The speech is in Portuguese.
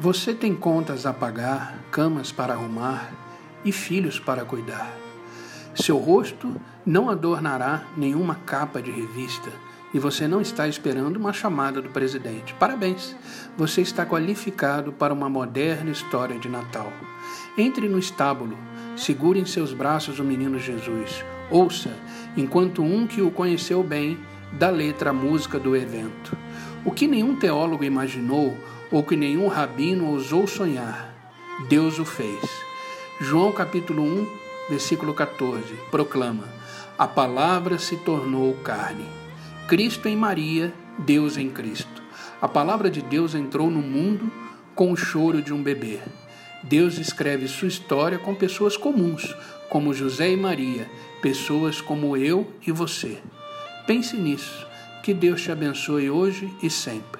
Você tem contas a pagar, camas para arrumar e filhos para cuidar. Seu rosto não adornará nenhuma capa de revista e você não está esperando uma chamada do presidente. Parabéns! Você está qualificado para uma moderna história de Natal. Entre no estábulo, segure em seus braços o menino Jesus. Ouça, enquanto um que o conheceu bem dá letra à música do evento. O que nenhum teólogo imaginou ou que nenhum rabino ousou sonhar, Deus o fez. João capítulo 1, versículo 14, proclama: A palavra se tornou carne. Cristo em Maria, Deus em Cristo. A palavra de Deus entrou no mundo com o choro de um bebê. Deus escreve sua história com pessoas comuns, como José e Maria, pessoas como eu e você. Pense nisso. Que Deus te abençoe hoje e sempre.